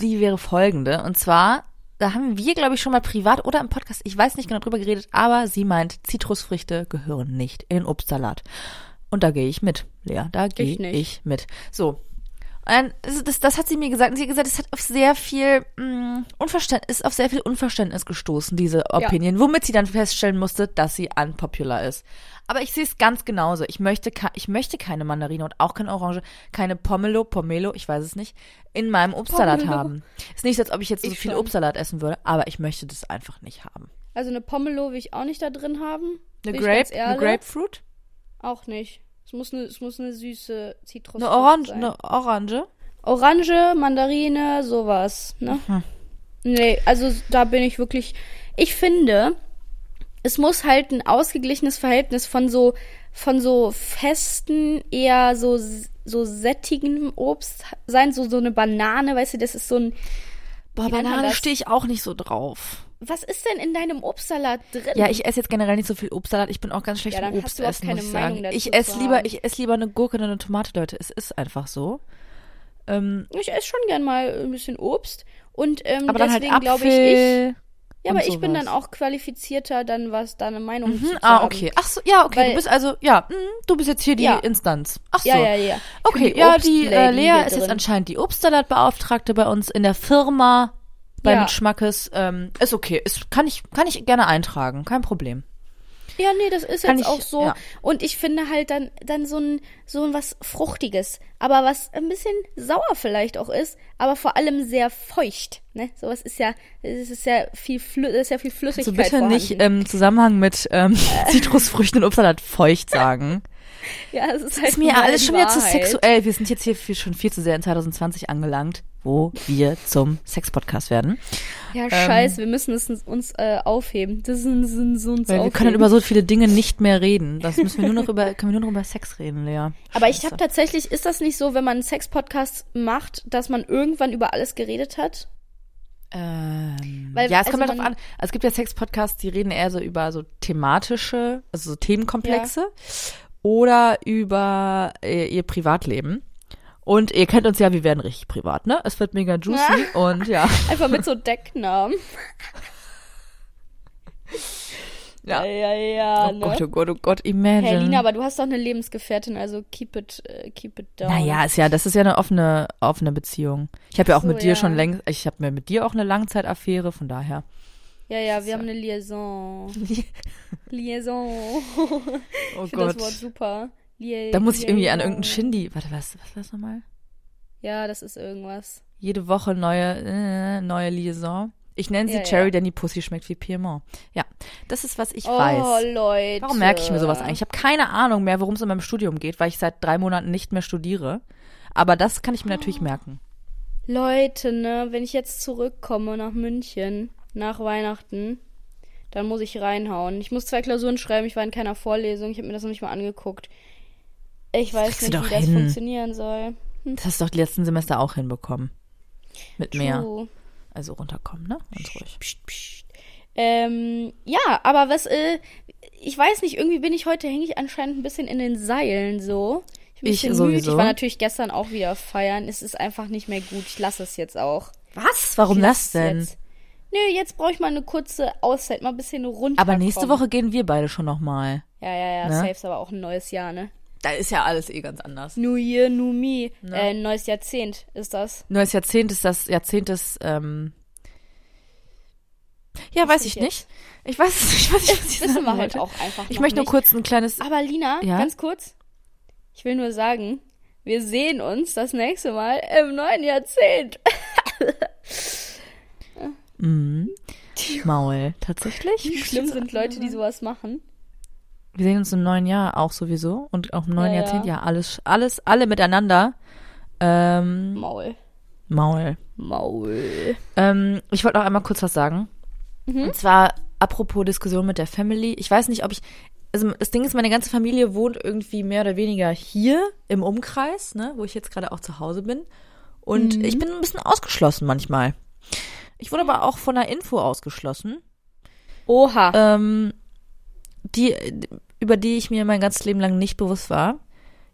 die wäre folgende. Und zwar, da haben wir, glaube ich, schon mal privat oder im Podcast, ich weiß nicht genau drüber geredet, aber sie meint, Zitrusfrüchte gehören nicht in den Obstsalat. Und da gehe ich mit, Lea. Da gehe Ich ich mit. So. Und dann, das, das, hat sie mir gesagt. Und sie hat gesagt, es hat auf sehr viel mh, Unverständnis, ist auf sehr viel Unverständnis gestoßen, diese Opinion, womit sie dann feststellen musste, dass sie unpopular ist. Aber ich sehe es ganz genauso. Ich möchte, ich möchte keine Mandarine und auch keine Orange, keine Pomelo, Pomelo, ich weiß es nicht, in meinem Obstsalat Pomelo. haben. Ist nicht als ob ich jetzt so Ich viel schon. Obstsalat essen würde, aber ich möchte das einfach nicht haben. Also eine Pomelo will ich auch nicht da drin haben. Eine Grape, eine. Grapefruit? Auch nicht. Es muss eine, es muss eine süße Zitrus Eine Orange, sein. eine Orange? Orange, Mandarine, sowas, ne? Mhm. Nee, also da bin ich wirklich. Ich finde, es muss halt ein ausgeglichenes Verhältnis von so von so festen, eher so so sättigem Obst sein, so so eine Banane, weißt du, das ist so ein Boah, Banane stehe ich auch nicht so drauf. Was ist denn in deinem Obstsalat drin? Ja, ich esse jetzt generell nicht so viel Obstsalat. Ich bin auch ganz schlecht Ja, im Obst essen, keine muss ich sagen. Ich esse lieber, ich esse lieber eine Gurke und eine Tomate, Leute. Es ist einfach so. Ähm, Ich esse schon gern mal ein bisschen Obst und ähm, aber halt deswegen glaube ich, ich Ja, aber ich bin sowas. dann auch qualifizierter, dann was da eine Meinung Mhm, zu ah, okay. Ach so, ja, okay. Weil- du bist also, ja, mhm, du bist jetzt hier die Ja. Instanz. Ach so. Ja, ja, ja. Okay, ja, die äh, Lea ist jetzt drin. anscheinend die Obstsalatbeauftragte bei uns in der Firma beim Ja. Schmackes. Ähm, ist okay, ist, kann ich kann ich gerne eintragen, kein Problem. Ja, nee, das ist Kann jetzt ich- auch so. ja. Und ich finde halt dann, dann so ein, so ein was Fruchtiges. Aber was ein bisschen sauer vielleicht auch ist, aber vor allem sehr feucht. Ne? Sowas ist ja, es ist ja viel, Flü ist ja viel Flüssigkeit So bitte vorhanden. nicht im Zusammenhang mit ähm, Zitrusfrüchten und Obstsalat feucht sagen. ja, es ist halt ist mir alles schon wieder zu sexuell. Wir sind jetzt hier viel, schon viel zu sehr in 2020 angelangt, wo wir zum Sex-Podcast werden. Ja, scheiße, wir müssen es uns, äh, aufheben. Das ist ein, so uns wir können über so viele Dinge nicht mehr reden. Das müssen wir nur noch über, können wir nur noch über Sex reden, Lea. Aber ich habe tatsächlich, ist das nicht so, wenn man einen Sex-Podcast macht, dass man irgendwann über alles geredet hat? Ähm, Weil, ja, es also kommt halt drauf an. Also es gibt ja Sex-Podcasts, die reden eher so über so thematische, also so Themenkomplexe oder über äh, ihr Privatleben. Und ihr kennt uns ja, wir werden richtig privat, ne? Es wird mega juicy und ja. Einfach mit so Decknamen. ja. ja, ja. Oh ne? Gott, oh Gott, oh Gott, imagine. Hey Lina, aber du hast doch eine Lebensgefährtin, also keep it, äh, keep it down. Naja, ist ja, das ist ja eine offene, offene Beziehung. Ich habe ja auch So, mit dir ja. schon längst, ich habe mir mit dir auch eine Langzeitaffäre, von daher. Ja, ja, wir haben eine Liaison. Liaison. Oh Ich finde das Wort super. Lia Da muss ich irgendwie an Liaison. irgendeinen Shindy. Warte, was, was war das nochmal? Ja, das ist irgendwas. Jede Woche neue, äh, neue Liaison. Ich nenne sie Ja, Cherry, ja. denn die Pussy schmeckt wie Piemont. Ja, das ist, was ich oh, weiß. Leute. Warum merke ich mir sowas eigentlich? Ich habe keine Ahnung mehr, worum es in meinem Studium geht, weil ich seit drei Monaten nicht mehr studiere. Aber das kann ich mir natürlich Oh. merken. Leute, ne, wenn ich jetzt zurückkomme nach München, nach Weihnachten, dann muss ich reinhauen. Ich muss zwei Klausuren schreiben, ich war in keiner Vorlesung, ich habe mir das noch nicht mal angeguckt. Ich weiß nicht, wie das hin. funktionieren soll. Das hast du doch letzten Semester auch hinbekommen. Mit mehr. True. Also runterkommen, ne? Ganz ruhig. Psst, psst. Ähm, ja, aber was, äh, ich weiß nicht, irgendwie bin ich heute, hänge ich anscheinend ein bisschen in den Seilen so. Ich bin ein Ich bisschen müde. Ich sowieso. war natürlich gestern auch wieder feiern. Es ist einfach nicht mehr gut. Ich lasse es jetzt auch. Was? Warum das denn? Jetzt. Nö, jetzt brauche ich mal eine kurze Auszeit, mal ein bisschen runter. Aber nächste Woche gehen wir beide schon nochmal. Ja, ja, ja, Ne? safe ist aber auch ein neues Jahr, ne? Da ist ja alles eh ganz anders. New Year, New Me. Ne? Äh, neues Jahrzehnt ist das. Neues Jahrzehnt ist das Jahrzehnt des, ähm, ja, weiß ich ich nicht. Ich weiß es nicht, was ich, was ich Wissen wir halt auch einfach Ich möchte nur nicht. kurz ein kleines, Aber Lina, Ja? ganz kurz. Ich will nur sagen, wir sehen uns das nächste Mal im neuen Jahrzehnt. mhm. Maul, tatsächlich. Wie schlimm sind Leute, die sowas machen? Wir sehen uns im neuen Jahr auch sowieso und auch im neuen Ja, ja. Jahrzehnt, ja, alles, alles, alle miteinander. Ähm, Maul. Maul. Maul. Ähm, ich wollte noch einmal kurz was sagen. Mhm. Und zwar apropos Diskussion mit der Family. Ich weiß nicht, ob ich. Also das Ding ist, meine ganze Familie wohnt irgendwie mehr oder weniger hier im Umkreis, ne, wo ich jetzt gerade auch zu Hause bin. Und Mhm. ich bin ein bisschen ausgeschlossen manchmal. Ich wurde aber auch von einer Info ausgeschlossen, Oha. ähm, die, über die ich mir mein ganzes Leben lang nicht bewusst war.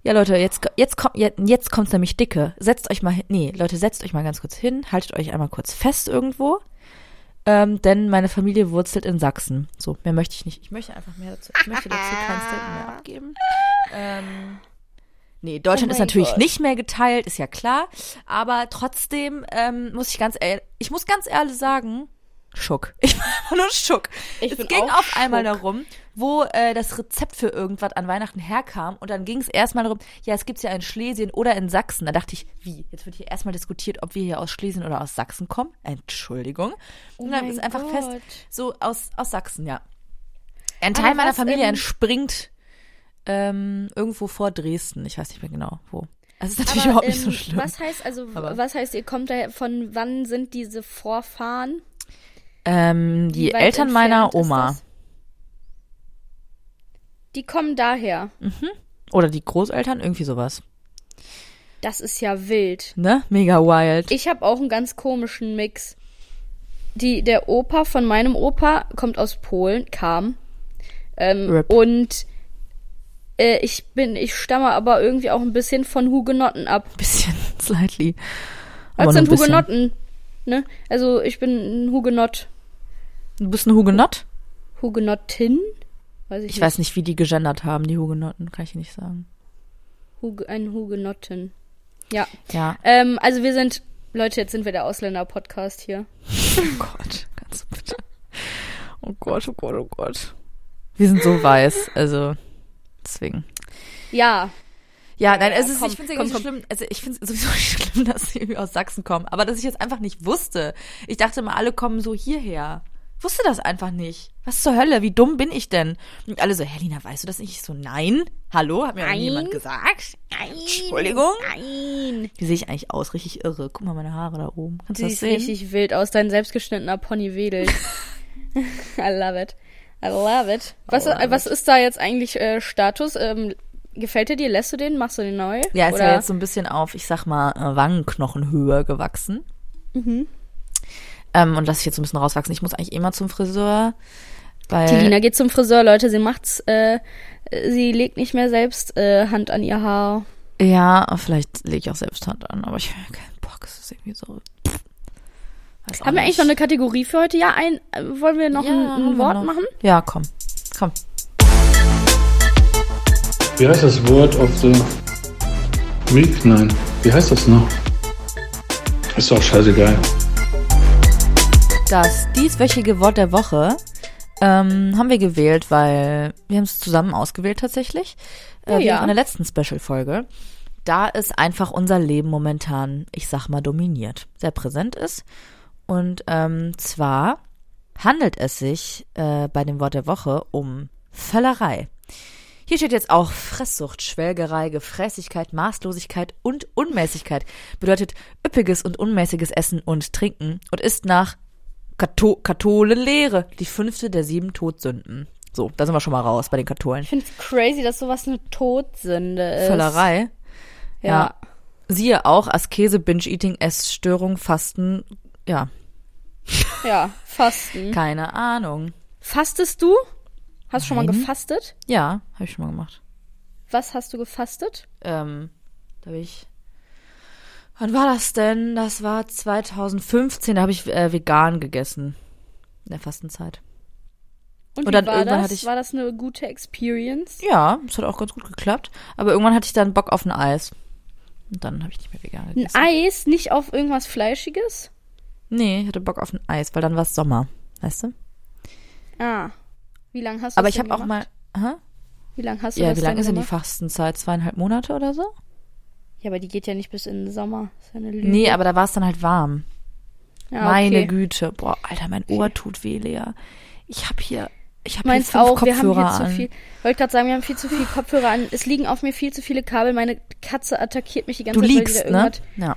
Ja, Leute, jetzt, jetzt, kommt, jetzt, jetzt kommt's nämlich dicke. Setzt euch mal hin. Nee, Leute, setzt euch mal ganz kurz hin. Haltet euch einmal kurz fest irgendwo. Ähm, denn meine Familie wurzelt in Sachsen. So, mehr möchte ich nicht. Ich möchte einfach mehr dazu. Ich möchte dazu kein Statement mehr abgeben. Ähm, nee, Deutschland Oh ist natürlich Gott. nicht mehr geteilt, ist ja klar. Aber trotzdem ähm, muss ich ganz ehrlich, ich muss ganz ehrlich sagen, Schock. Ich war nur Schock. Ich es ging auch auf einmal darum, wo äh, das Rezept für irgendwas an Weihnachten herkam. Und dann ging es erstmal darum, ja, es gibt's ja in Schlesien oder in Sachsen. Da dachte ich, wie? Jetzt wird hier erstmal diskutiert, ob wir hier aus Schlesien oder aus Sachsen kommen. Entschuldigung. Und dann Oh ist einfach Gott. fest, so aus, aus Sachsen, ja. Ein Teil meiner Familie entspringt ähm, irgendwo vor Dresden. Ich weiß nicht mehr genau, wo. Das ist natürlich Aber, überhaupt nicht so ähm, schlimm. Was heißt also, Aber- was heißt, ihr kommt da, von wann sind diese Vorfahren? Ähm, die Eltern meiner Oma. Die kommen daher. Oder die Großeltern, irgendwie sowas. Das ist ja wild. Ne? Mega wild. Ich habe auch einen ganz komischen Mix. Die, der Opa von meinem Opa kommt aus Polen, kam. Ähm, und äh, ich bin, ich stamme aber irgendwie auch ein bisschen von Hugenotten ab. bisschen slightly. Was nur sind ein. Hugenotten? Ne? Also ich bin ein Hugenott. Du bist ein Hugenott? Hugenottin? Weiß ich, Ich nicht. weiß nicht, wie die gegendert haben, die Hugenotten, kann ich nicht sagen. Huge, ein Hugenottin. Ja. Ja. Ähm, also wir sind, Leute, jetzt sind wir der Ausländer-Podcast hier. Oh Gott, kannst du bitte. Oh Gott, oh Gott, oh Gott. Wir sind so weiß, also deswegen. Ja. Ja, nein, ja, es ist, komm, ich finde es komm, nicht komm. schlimm, also ich finde es sowieso schlimm, dass sie irgendwie aus Sachsen kommen, aber dass ich jetzt einfach nicht wusste. Ich dachte immer, alle kommen so hierher. Wusste das einfach nicht. Was zur Hölle, wie dumm bin ich denn? Und alle so, Helena, weißt du das nicht? Ich so, nein, hallo, hat mir Nein. jemand gesagt? Nein. Entschuldigung? Nein. Wie sehe ich eigentlich aus? Richtig irre. Guck mal meine Haare da oben. Kannst Du das siehst sehen? richtig wild aus, dein selbstgeschnittener Pony wedelt. I love it. I love it. Was, love was ist da jetzt eigentlich äh, Status? Ähm, gefällt er dir? Lässt du den? Machst du den neu? Ja, ist Oder? ja jetzt so ein bisschen auf, ich sag mal, äh, Wangenknochenhöhe gewachsen. Mhm. Ähm, und lasse ich jetzt so ein bisschen rauswachsen. Ich muss eigentlich immer zum Friseur. Weil, Die Lina geht zum Friseur, Leute. Sie macht's, äh, sie legt nicht mehr selbst äh, Hand an ihr Haar. Ja, vielleicht lege ich auch selbst Hand an, aber ich habe keinen Bock. Es ist irgendwie so. Weiß Haben wir eigentlich noch eine Kategorie für heute? Ja, ein, äh, wollen wir noch Ja, ein, ein Wort noch. machen? Ja, komm. Komm. Wie heißt das Wort of the Week? Nein. Wie heißt das noch? Ist doch scheißegal. Das dieswöchige Wort der Woche ähm, haben wir gewählt, weil wir haben es zusammen ausgewählt tatsächlich. Äh, Ja, ja. in der letzten Special-Folge. Da ist einfach unser Leben momentan, ich sag mal, dominiert. Sehr präsent ist. Und ähm, zwar handelt es sich äh, bei dem Wort der Woche um Völlerei. Hier steht jetzt auch Fresssucht, Schwelgerei, Gefräßigkeit, Maßlosigkeit und Unmäßigkeit. Bedeutet üppiges und unmäßiges Essen und Trinken und ist nach Kato Katholenlehre die fünfte der sieben Todsünden. So, da sind wir schon mal raus bei den Katholen. Ich finde es crazy, dass sowas eine Todsünde ist. Völlerei. Ja. Ja. Siehe auch Askese, Binge-Eating, Essstörung, Fasten. Ja, Ja, Fasten. keine Ahnung. Fastest du? Hast du schon mal gefastet? Ja, habe ich schon mal gemacht. Was hast du gefastet? Ähm, da habe ich. Wann war das denn? Das war 2015. Da habe ich äh, vegan gegessen. In der Fastenzeit. Und, Und wie dann war irgendwann das? hatte ich- war das eine gute Experience? Ja, es hat auch ganz gut geklappt. Aber irgendwann hatte ich dann Bock auf ein Eis. Und dann habe ich nicht mehr vegan Ein gegessen. Eis, nicht auf irgendwas Fleischiges? Nee, ich hatte Bock auf ein Eis, weil dann war es Sommer. Weißt du? Ah. Wie lange hast du Aber ich habe auch mal. Aha. Wie lange hast du Ja, das wie lange ist denn die? Fastenzeit? Zweieinhalb Monate oder so? Ja, aber die geht ja nicht bis in den Sommer. ist ja eine Lüge. Nee, aber da war es dann halt warm. ja, Meine okay. Güte. Boah, Alter, mein Ohr tut weh, Lea. Ich habe hier. Ich habe fünf auch, wir haben Kopfhörer hier zu an. viel. Wollte gerade sagen, wir haben viel zu viel Kopfhörer an. Es liegen auf mir viel zu viele Kabel. Meine Katze attackiert mich die ganze Du Zeit. die liegst, ne? Ja.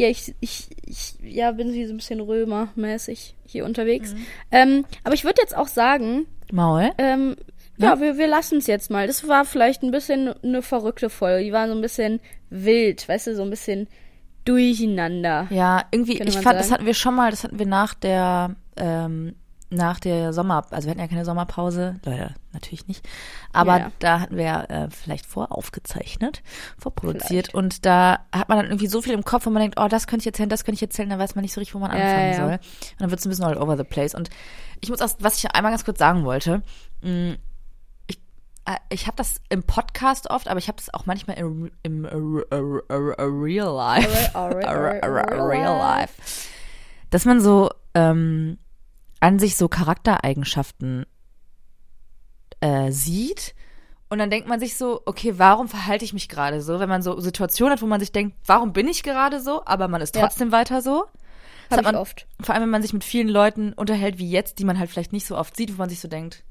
Ja, ich, ich, ich ja, bin wie so ein bisschen Römer-mäßig hier unterwegs. Mhm. Ähm, aber ich würde jetzt auch sagen, Maul. ähm, ja, wir, wir lassen es jetzt mal. Das war vielleicht ein bisschen eine verrückte Folge. Die war so ein bisschen wild, weißt du, so ein bisschen durcheinander. Ja, irgendwie, ich fand, das sagen. hatten wir schon mal, das hatten wir nach der, ähm, nach der Sommer, also wir hatten ja keine Sommerpause, Leute, natürlich nicht. Aber Ja, ja. da hatten wir äh, vielleicht voraufgezeichnet, vorproduziert Vielleicht. und da hat man dann irgendwie so viel im Kopf, wo man denkt, oh, das könnte ich erzählen, das könnte ich erzählen, dann weiß man nicht so richtig, wo man Ja, anfangen ja. soll. Und dann wird es ein bisschen all over the place. Und ich muss auch, was ich einmal ganz kurz sagen wollte, mh, ich, äh, ich habe das im Podcast oft, aber ich habe das auch manchmal im, im äh, äh, äh, real life. Real life. Dass man so ähm, an sich so Charaktereigenschaften äh, sieht und dann denkt man sich so, okay, warum verhalte ich mich gerade so? Wenn man so Situationen hat, wo man sich denkt, warum bin ich gerade so, aber man ist Ja. trotzdem weiter so. Das Hab hat man oft. Vor allem, wenn man sich mit vielen Leuten unterhält wie jetzt, die man halt vielleicht nicht so oft sieht, wo man sich so denkt,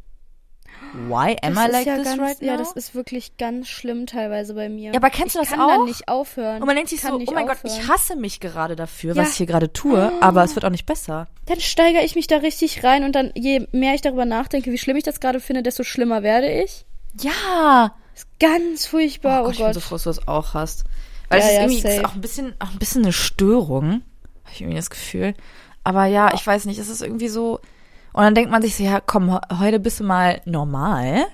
why am Das I like ja this ganz, right now? Ja, das ist wirklich ganz schlimm teilweise bei mir. Ja, aber kennst du ich das kann dann auch? nicht aufhören. und man denkt sich Ich kann so, nicht oh mein Gott, aufhören. ich hasse mich gerade dafür, Ja. was ich hier gerade tue, aber es wird auch nicht besser. Dann steigere ich mich da richtig rein und dann, je mehr ich darüber nachdenke, wie schlimm ich das gerade finde, desto schlimmer werde ich. Ja. Ist ganz furchtbar, oh, ich bin Gott. so froh, dass du das auch hast. Weil Ja, es ist ja, irgendwie ist auch ein bisschen, auch ein bisschen eine Störung. Habe ich irgendwie das Gefühl. Aber ja, ich weiß nicht, es ist irgendwie so. Und dann denkt man sich so, ja, komm, he- heute bist du mal normal.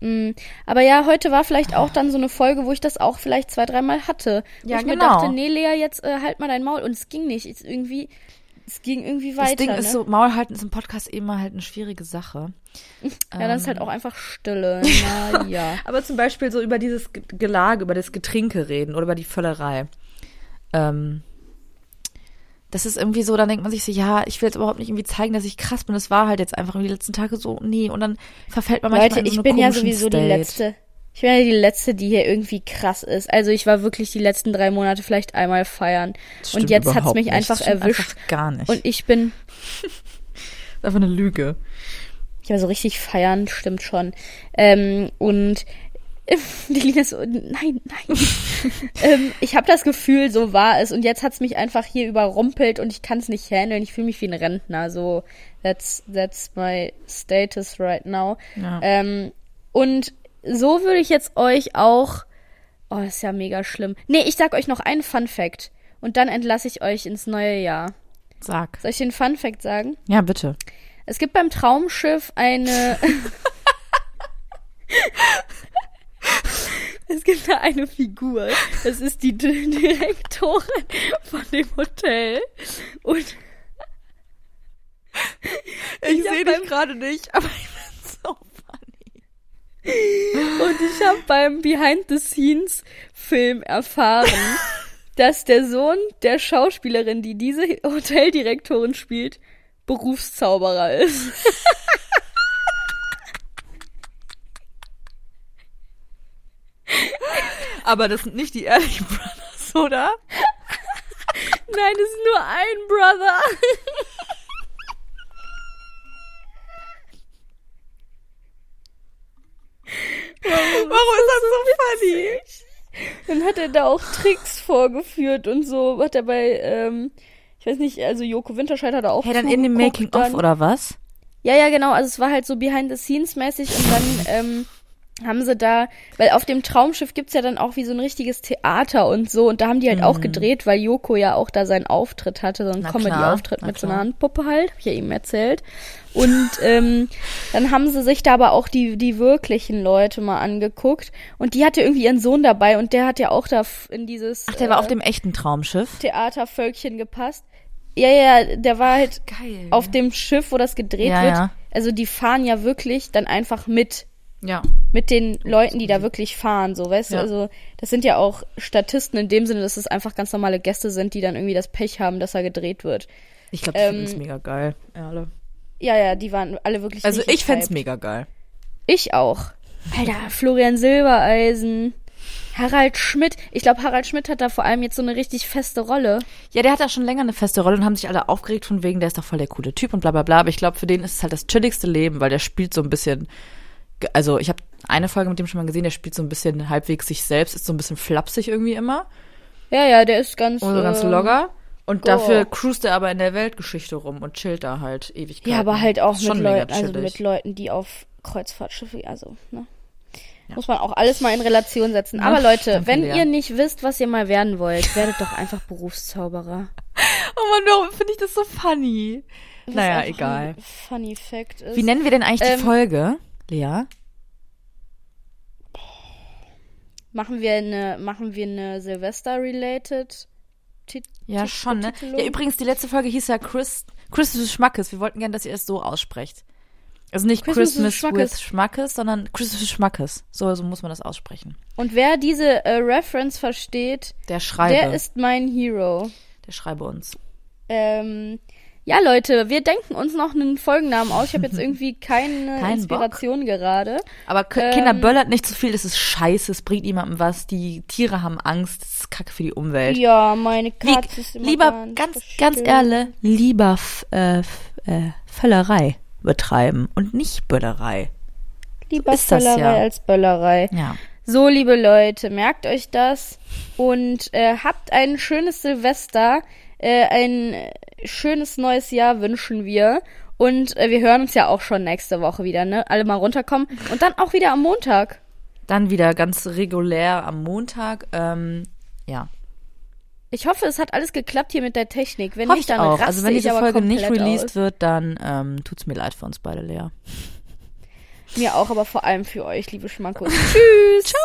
Mm, Aber ja, heute war vielleicht auch dann so eine Folge, wo ich das auch vielleicht zwei, dreimal hatte. Wo Ja, ich mir genau. dachte, nee, Lea, jetzt äh, halt mal dein Maul. Und es ging nicht. Es irgendwie, es ging irgendwie weiter. Das Ding ne? ist so, Maul halten ist im Podcast immer halt eine schwierige Sache. ja, dann ist halt auch einfach Stille. Na ja. Aber zum Beispiel so über dieses Ge- Gelage, über das Getränke reden oder über die Völlerei. Ähm, das ist irgendwie so, dann denkt man sich so, ja, ich will jetzt überhaupt nicht irgendwie zeigen, dass ich krass bin. Das war halt jetzt einfach die letzten Tage so, nee. Und dann verfällt man manchmal Leute, in so ich bin ja sowieso die State. letzte. Ich bin ja die letzte, die hier irgendwie krass ist. Also ich war wirklich die letzten drei Monate vielleicht einmal feiern. Und jetzt hat's überhaupt mich nicht. einfach erwischt. Einfach gar nicht. Und ich bin, das ist einfach eine Lüge. ja, so richtig feiern stimmt schon. Ähm, und die Lina so, nein, nein. ähm, ich habe das Gefühl, so war es. Und jetzt hat's mich einfach hier überrumpelt und ich kann es nicht handeln. Ich fühle mich wie ein Rentner. So, that's, that's my status right now. Ja. Ähm, und so würde ich jetzt euch auch. Oh, das ist ja mega schlimm. Nee, ich sag euch noch einen Fun Fact. Und dann entlasse ich euch ins neue Jahr. Sag. Soll ich den Fun Fact sagen? Ja, bitte. Es gibt beim Traumschiff eine. es gibt da eine Figur. Das ist die D- Direktorin von dem Hotel. Und Ich hab sehe dich gerade nicht, aber ich bin so funny. Und ich habe beim Behind-the-Scenes-Film erfahren, dass der Sohn der Schauspielerin, die diese Hoteldirektorin spielt, Berufszauberer ist. Aber das sind nicht die Ehrlich Brothers, oder? Nein, es ist nur ein Brother. Warum ist das so funny? Dann hat er da auch Tricks vorgeführt und so. Hat er bei, ähm, ich weiß nicht, also Joko Winterscheid hat er auch Hey, dann in dem Making-of, oder was? Ja, ja, genau. Also es war halt so behind-the-scenes-mäßig und dann ähm, haben sie da, weil auf dem Traumschiff gibt's ja dann auch wie so ein richtiges Theater und so und da haben die halt auch gedreht, weil Joko ja auch da seinen Auftritt hatte, so einen Comedy-Auftritt mit so einer. Handpuppe halt, hab ich ja eben erzählt. Und ähm, dann haben sie sich da aber auch die, die wirklichen Leute mal angeguckt und die hatte irgendwie ihren Sohn dabei und der hat ja auch da in dieses Ach, der war äh, auf dem echten Traumschiff. Theatervölkchen gepasst. Ja, ja, der war halt Geil. auf dem Schiff, wo das gedreht Ja, wird. ja. Also die fahren ja wirklich dann einfach mit. Ja. Mit den Leuten, die da wirklich fahren, so, weißt Ja. du? Also, das sind ja auch Statisten in dem Sinne, dass es einfach ganz normale Gäste sind, die dann irgendwie das Pech haben, dass er gedreht wird. Ich glaube, die Ähm, finden es mega geil. Ja, alle. Ja, ja, die waren alle wirklich Also ich fänd's hyped. mega geil. Ich auch. Alter, Florian Silbereisen, Harald Schmidt. Ich glaube, Harald Schmidt hat da vor allem jetzt so eine richtig feste Rolle. Ja, der hat da schon länger eine feste Rolle und haben sich alle aufgeregt von wegen, der ist doch voll der coole Typ und bla bla bla. Aber ich glaube, für den ist es halt das chilligste Leben, weil der spielt so ein bisschen. Also ich habe eine Folge mit dem schon mal gesehen, der spielt so ein bisschen halbwegs sich selbst, ist so ein bisschen flapsig irgendwie immer. Ja, ja, der ist ganz. Und so ganz ähm, locker. Und oh. dafür cruist er aber in der Weltgeschichte rum und chillt da halt ewig. Ja, aber halt auch mit Leuten, also mit Leuten, die auf Kreuzfahrtschiffe, also, ne? Muss man auch alles mal in Relation setzen. Aber Leute, danke, wenn Lea. ihr nicht wisst, was ihr mal werden wollt, werdet doch einfach Berufszauberer. Oh Mann, warum finde ich das so funny? Was Naja, egal. Funny Fact ist. Wie nennen wir denn eigentlich Ähm, die Folge, Lea? machen wir eine, machen wir eine Silvester-related Tit Ja, schon, ne? Ja, übrigens, die letzte Folge hieß ja Chris, Christmas Schmackes. Wir wollten gerne, dass ihr es so aussprecht. Also nicht Christmas Christmas, with Schmackes. with Schmackes, sondern Christmas Schmackes. So, so muss man das aussprechen. Und wer diese äh, Reference versteht, Der schreibe. der ist mein Hero. der schreibe uns. Ähm, ja, Leute, wir denken uns noch einen Folgennamen aus. Ich habe jetzt irgendwie keine Keinen Inspiration gerade. Aber Ähm, Kinder böllert nicht zu viel, das ist scheiße, es bringt niemandem was. Die Tiere haben Angst, das ist kacke für die Umwelt. Ja, meine Wie, Katze ist immer lieber, ganz, ganz, ehrlich, lieber äh, äh, Völlerei betreiben und nicht Böllerei. Lieber ist das Völlerei ja. als Böllerei. Ja. So, liebe Leute, merkt euch das und äh, habt ein schönes Silvester, äh, ein schönes neues Jahr wünschen wir. Und äh, wir hören uns ja auch schon nächste Woche wieder, ne? Alle mal runterkommen. Und dann auch wieder am Montag. Dann wieder ganz regulär am Montag. Ähm, ja. Ich hoffe, es hat alles geklappt hier mit der Technik. Wenn Hoffe nicht, ich dann auch. Also wenn diese Folge nicht released aus. wird, dann ähm, tut's mir leid für uns beide, Lea. Mir auch, aber vor allem für euch, liebe Schmackos. Tschüss. Ciao.